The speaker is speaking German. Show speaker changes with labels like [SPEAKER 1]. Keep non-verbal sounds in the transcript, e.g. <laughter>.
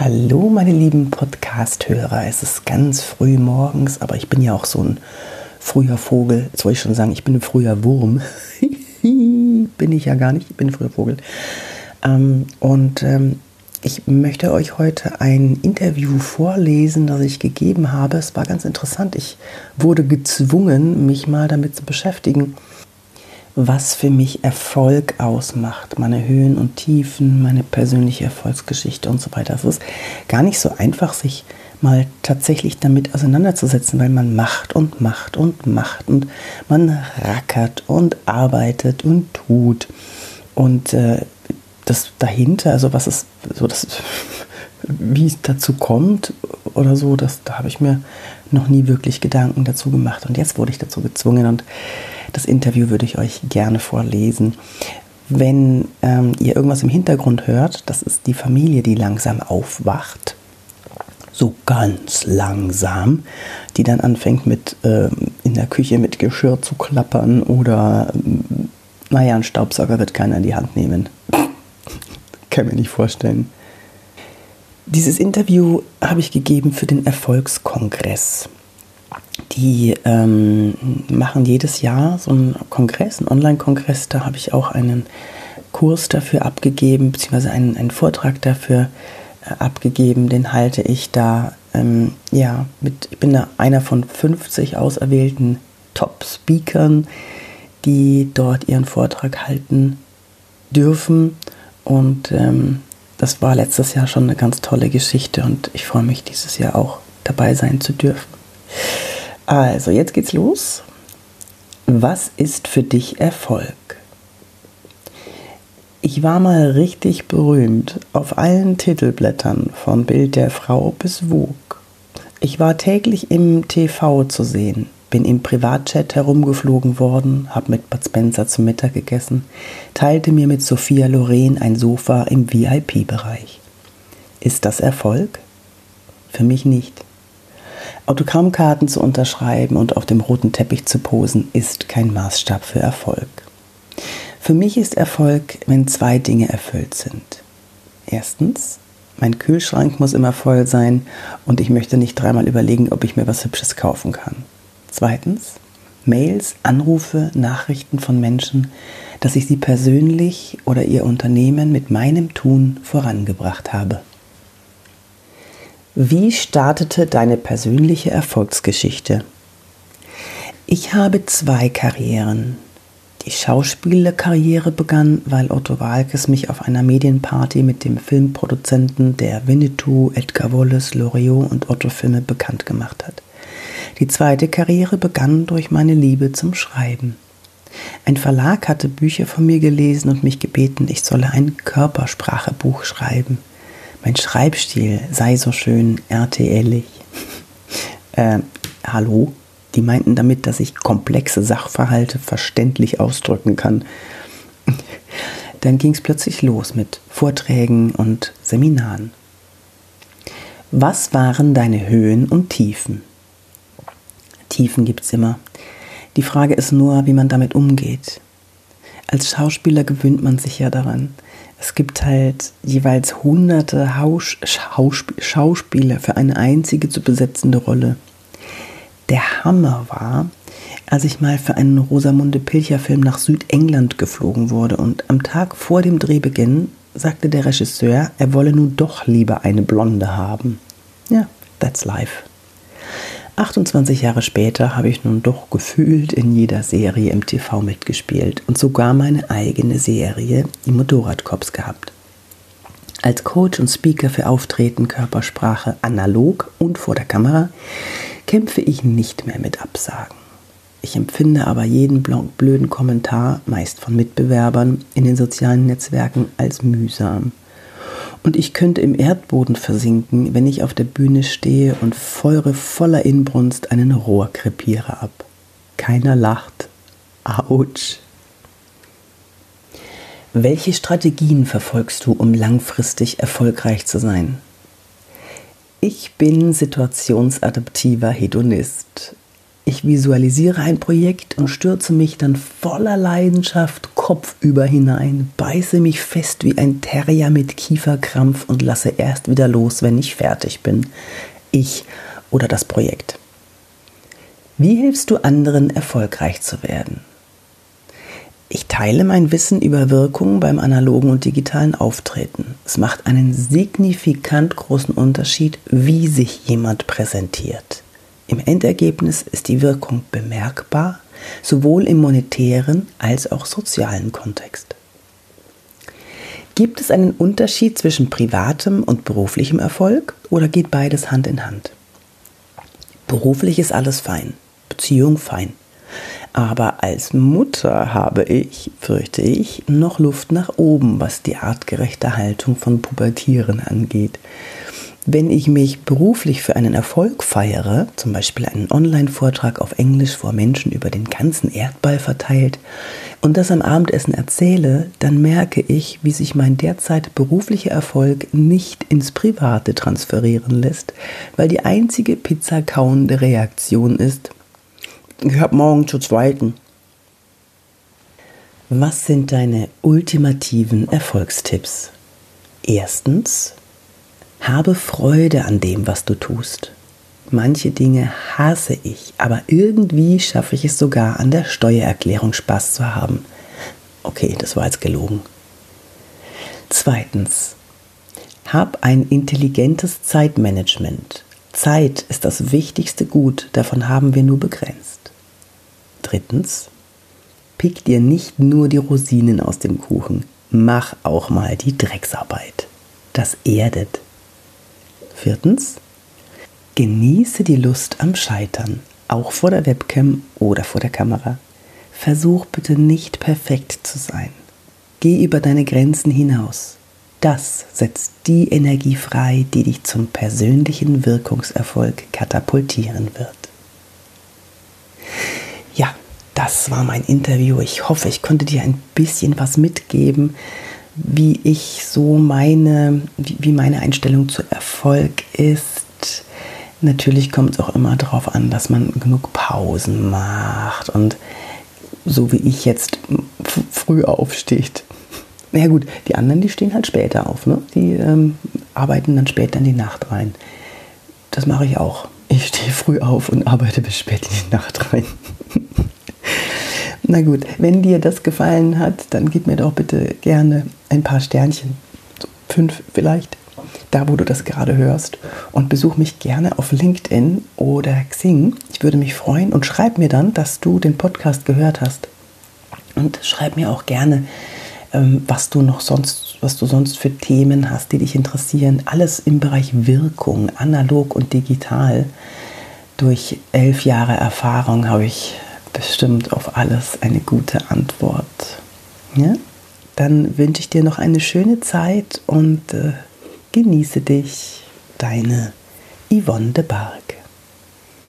[SPEAKER 1] Hallo meine lieben Podcast-Hörer. Es ist ganz früh morgens, aber ich bin ja auch so ein früher Vogel. Jetzt wollte ich schon sagen, ich bin ein früher Wurm. <laughs> bin ich ja gar nicht, ich bin ein früher Vogel. Ähm, und ähm, ich möchte euch heute ein Interview vorlesen, das ich gegeben habe. Es war ganz interessant. Ich wurde gezwungen, mich mal damit zu beschäftigen was für mich Erfolg ausmacht, meine Höhen und Tiefen, meine persönliche Erfolgsgeschichte und so weiter. Es ist gar nicht so einfach, sich mal tatsächlich damit auseinanderzusetzen, weil man macht und macht und macht und man rackert und arbeitet und tut. Und äh, das dahinter, also was ist so das, <laughs> wie es dazu kommt oder so, das, da habe ich mir noch nie wirklich Gedanken dazu gemacht. Und jetzt wurde ich dazu gezwungen und das Interview würde ich euch gerne vorlesen. Wenn ähm, ihr irgendwas im Hintergrund hört, das ist die Familie, die langsam aufwacht. So ganz langsam, die dann anfängt mit ähm, in der Küche mit Geschirr zu klappern oder ähm, naja, ein Staubsauger wird keiner in die Hand nehmen. <laughs> Kann mir nicht vorstellen. Dieses Interview habe ich gegeben für den Erfolgskongress. Die ähm, machen jedes Jahr so einen Kongress, einen Online-Kongress. Da habe ich auch einen Kurs dafür abgegeben, beziehungsweise einen, einen Vortrag dafür äh, abgegeben. Den halte ich da, ähm, ja, mit, ich bin da einer von 50 auserwählten Top-Speakern, die dort ihren Vortrag halten dürfen. Und ähm, das war letztes Jahr schon eine ganz tolle Geschichte und ich freue mich dieses Jahr auch dabei sein zu dürfen. Also, jetzt geht's los. Was ist für dich Erfolg? Ich war mal richtig berühmt auf allen Titelblättern von Bild der Frau bis Vogue. Ich war täglich im TV zu sehen, bin im Privatchat herumgeflogen worden, hab mit Bud Spencer zum Mittag gegessen, teilte mir mit Sophia Loren ein Sofa im VIP-Bereich. Ist das Erfolg? Für mich nicht. Autogrammkarten zu unterschreiben und auf dem roten Teppich zu posen, ist kein Maßstab für Erfolg. Für mich ist Erfolg, wenn zwei Dinge erfüllt sind. Erstens, mein Kühlschrank muss immer voll sein und ich möchte nicht dreimal überlegen, ob ich mir was Hübsches kaufen kann. Zweitens, Mails, Anrufe, Nachrichten von Menschen, dass ich sie persönlich oder ihr Unternehmen mit meinem Tun vorangebracht habe. Wie startete deine persönliche Erfolgsgeschichte? Ich habe zwei Karrieren. Die Schauspielerkarriere begann, weil Otto Walkes mich auf einer Medienparty mit dem Filmproduzenten der Winnetou, Edgar Wallace, Loriot und Otto Filme bekannt gemacht hat. Die zweite Karriere begann durch meine Liebe zum Schreiben. Ein Verlag hatte Bücher von mir gelesen und mich gebeten, ich solle ein Körpersprachebuch schreiben mein Schreibstil sei so schön RTLig. <laughs> äh, hallo? Die meinten damit, dass ich komplexe Sachverhalte verständlich ausdrücken kann. <laughs> Dann ging es plötzlich los mit Vorträgen und Seminaren. Was waren deine Höhen und Tiefen? Tiefen gibt es immer. Die Frage ist nur, wie man damit umgeht. Als Schauspieler gewöhnt man sich ja daran. Es gibt halt jeweils hunderte Haus Schauspieler für eine einzige zu besetzende Rolle. Der Hammer war, als ich mal für einen Rosamunde Pilcher Film nach Südengland geflogen wurde und am Tag vor dem Drehbeginn sagte der Regisseur, er wolle nun doch lieber eine Blonde haben. Ja, that's life. 28 Jahre später habe ich nun doch gefühlt in jeder Serie im TV mitgespielt und sogar meine eigene Serie, die Motorradcops, gehabt. Als Coach und Speaker für Auftreten, Körpersprache, analog und vor der Kamera kämpfe ich nicht mehr mit Absagen. Ich empfinde aber jeden blöden Kommentar, meist von Mitbewerbern, in den sozialen Netzwerken als mühsam und ich könnte im Erdboden versinken, wenn ich auf der Bühne stehe und feuere voller Inbrunst einen Rohrkrepierer ab. Keiner lacht. Autsch. Welche Strategien verfolgst du, um langfristig erfolgreich zu sein? Ich bin situationsadaptiver Hedonist. Ich visualisiere ein Projekt und stürze mich dann voller Leidenschaft kopfüber hinein, beiße mich fest wie ein Terrier mit Kieferkrampf und lasse erst wieder los, wenn ich fertig bin. Ich oder das Projekt. Wie hilfst du anderen, erfolgreich zu werden? Ich teile mein Wissen über Wirkungen beim analogen und digitalen Auftreten. Es macht einen signifikant großen Unterschied, wie sich jemand präsentiert. Im Endergebnis ist die Wirkung bemerkbar, sowohl im monetären als auch sozialen Kontext. Gibt es einen Unterschied zwischen privatem und beruflichem Erfolg oder geht beides Hand in Hand? Beruflich ist alles fein, Beziehung fein. Aber als Mutter habe ich, fürchte ich, noch Luft nach oben, was die artgerechte Haltung von Pubertieren angeht. Wenn ich mich beruflich für einen Erfolg feiere, zum Beispiel einen Online-Vortrag auf Englisch vor Menschen über den ganzen Erdball verteilt und das am Abendessen erzähle, dann merke ich, wie sich mein derzeit beruflicher Erfolg nicht ins Private transferieren lässt, weil die einzige pizzakauende Reaktion ist, ich habe morgen zu zweiten. Was sind deine ultimativen Erfolgstipps? Erstens, habe Freude an dem, was du tust. Manche Dinge hasse ich, aber irgendwie schaffe ich es sogar an der Steuererklärung Spaß zu haben. Okay, das war jetzt gelogen. Zweitens, hab ein intelligentes Zeitmanagement. Zeit ist das wichtigste Gut, davon haben wir nur begrenzt. Drittens, pick dir nicht nur die Rosinen aus dem Kuchen, mach auch mal die Drecksarbeit. Das erdet. Viertens, genieße die Lust am Scheitern, auch vor der Webcam oder vor der Kamera. Versuch bitte nicht perfekt zu sein. Geh über deine Grenzen hinaus. Das setzt die Energie frei, die dich zum persönlichen Wirkungserfolg katapultieren wird. Ja, das war mein Interview. Ich hoffe, ich konnte dir ein bisschen was mitgeben, wie ich so meine, wie, meine Einstellung zu Erfolg ist. Natürlich kommt es auch immer darauf an, dass man genug Pausen macht und so wie ich jetzt früh aufsteht. Na ja gut, die anderen, die stehen halt später auf. Ne? Die ähm, arbeiten dann später in die Nacht rein. Das mache ich auch. Ich stehe früh auf und arbeite bis spät in die Nacht rein. <laughs> Na gut, wenn dir das gefallen hat, dann gib mir doch bitte gerne ein paar Sternchen. Fünf vielleicht, da wo du das gerade hörst. Und besuch mich gerne auf LinkedIn oder Xing. Ich würde mich freuen und schreib mir dann, dass du den Podcast gehört hast. Und schreib mir auch gerne, ähm, was du noch sonst, was du sonst für Themen hast, die dich interessieren. Alles im Bereich Wirkung, analog und digital. Durch elf Jahre Erfahrung habe ich bestimmt auf alles eine gute Antwort. Ja? Dann wünsche ich dir noch eine schöne Zeit und äh, genieße dich. Deine Yvonne de Barg.